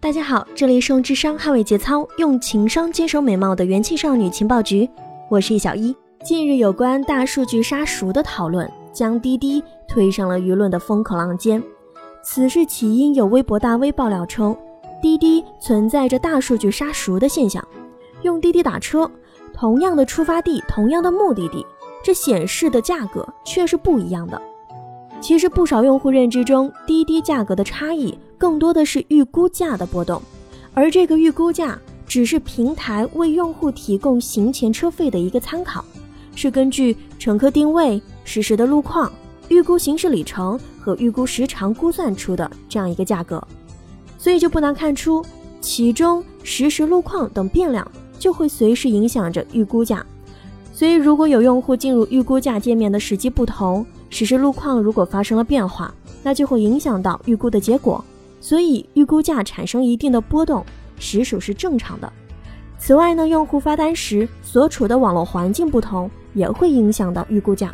大家好，这里是用智商捍卫节操，用情商坚守美貌的元气少女情报局，我是易小一。近日有关大数据杀熟的讨论，将滴滴推上了舆论的风口浪尖。此事起因有微博大 V 爆料称，滴滴存在着大数据杀熟的现象。用滴滴打车，同样的出发地，同样的目的地，这显示的价格却是不一样的。其实不少用户认知中，滴滴价格的差异。更多的是预估价的波动，而这个预估价只是平台为用户提供行前车费的一个参考，是根据乘客定位、实时的路况、预估行驶里程和预估时长估算出的这样一个价格，所以就不难看出，其中实时路况等变量就会随时影响着预估价。所以如果有用户进入预估价界面的时机不同，实时路况如果发生了变化，那就会影响到预估的结果。所以预估价产生一定的波动，实属是正常的。此外呢，用户发单时所处的网络环境不同，也会影响到预估价。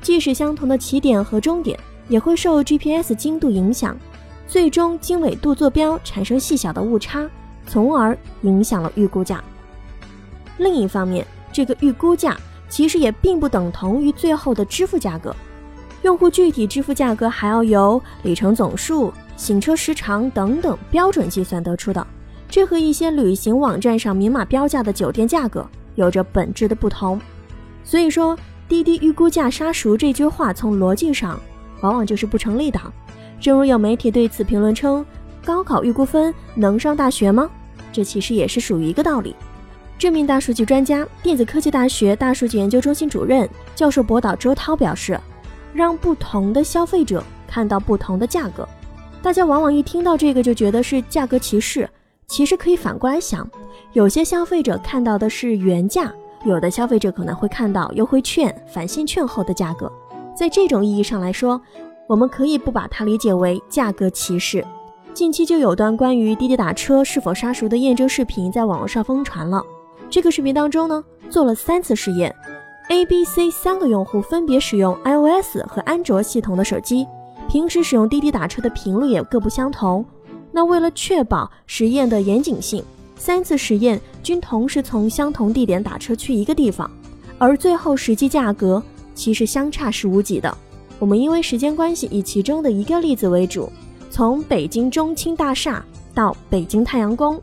即使相同的起点和终点，也会受 GPS 精度影响，最终经纬度坐标产生细小的误差，从而影响了预估价。另一方面，这个预估价其实也并不等同于最后的支付价格，用户具体支付价格还要由里程总数。行车时长等等标准计算得出的，这和一些旅行网站上明码标价的酒店价格有着本质的不同。所以说，滴滴预估价杀熟这句话从逻辑上往往就是不成立的。正如有媒体对此评论称：“高考预估分能上大学吗？”这其实也是属于一个道理。这名大数据专家、电子科技大学大数据研究中心主任教授博导周涛表示：“让不同的消费者看到不同的价格。”大家往往一听到这个就觉得是价格歧视，其实可以反过来想，有些消费者看到的是原价，有的消费者可能会看到优惠券、返现券后的价格。在这种意义上来说，我们可以不把它理解为价格歧视。近期就有段关于滴滴打车是否杀熟的验证视频在网络上疯传了。这个视频当中呢，做了三次试验，A、B、C 三个用户分别使用 iOS 和安卓系统的手机。平时使用滴滴打车的频率也各不相同。那为了确保实验的严谨性，三次实验均同时从相同地点打车去一个地方，而最后实际价格其实相差是无几的。我们因为时间关系，以其中的一个例子为主，从北京中青大厦到北京太阳宫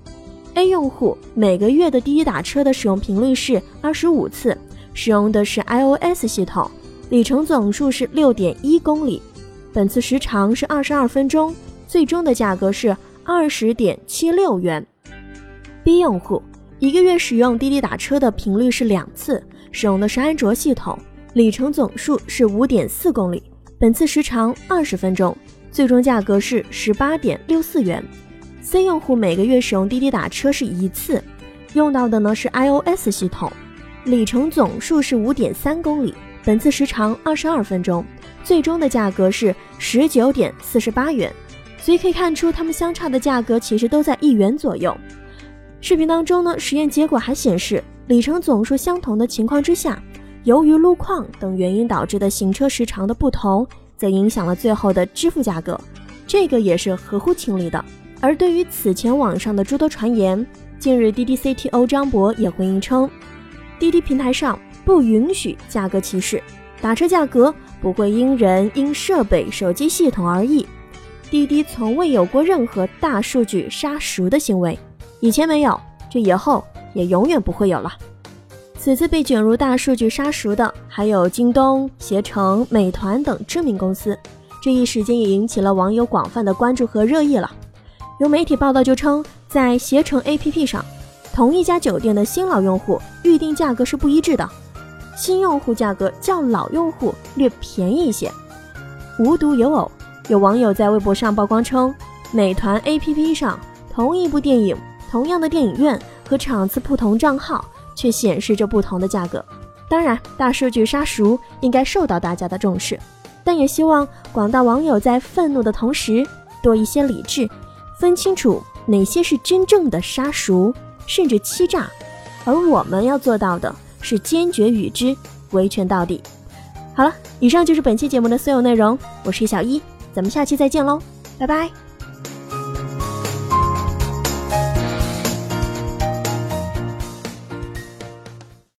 ，A 用户每个月的滴滴打车的使用频率是二十五次，使用的是 iOS 系统，里程总数是六点一公里。本次时长是二十二分钟，最终的价格是二十点七六元。B 用户一个月使用滴滴打车的频率是两次，使用的是安卓系统，里程总数是五点四公里，本次时长二十分钟，最终价格是十八点六四元。C 用户每个月使用滴滴打车是一次，用到的呢是 iOS 系统，里程总数是五点三公里，本次时长二十二分钟。最终的价格是十九点四十八元，所以可以看出，它们相差的价格其实都在一元左右。视频当中呢，实验结果还显示，里程总数相同的情况之下，由于路况等原因导致的行车时长的不同，则影响了最后的支付价格，这个也是合乎情理的。而对于此前网上的诸多传言，近日滴滴 CTO 张博也回应称，滴滴平台上不允许价格歧视，打车价格。不会因人、因设备、手机系统而异。滴滴从未有过任何大数据杀熟的行为，以前没有，这以后也永远不会有了。此次被卷入大数据杀熟的还有京东、携程、美团等知名公司，这一时间也引起了网友广泛的关注和热议了。有媒体报道就称，在携程 APP 上，同一家酒店的新老用户预订价格是不一致的。新用户价格较老用户略便宜一些。无独有偶，有网友在微博上曝光称，美团 APP 上同一部电影、同样的电影院和场次不同账号，却显示着不同的价格。当然，大数据杀熟应该受到大家的重视，但也希望广大网友在愤怒的同时多一些理智，分清楚哪些是真正的杀熟，甚至欺诈。而我们要做到的。是坚决与之维权到底。好了，以上就是本期节目的所有内容。我是小一，咱们下期再见喽，拜拜。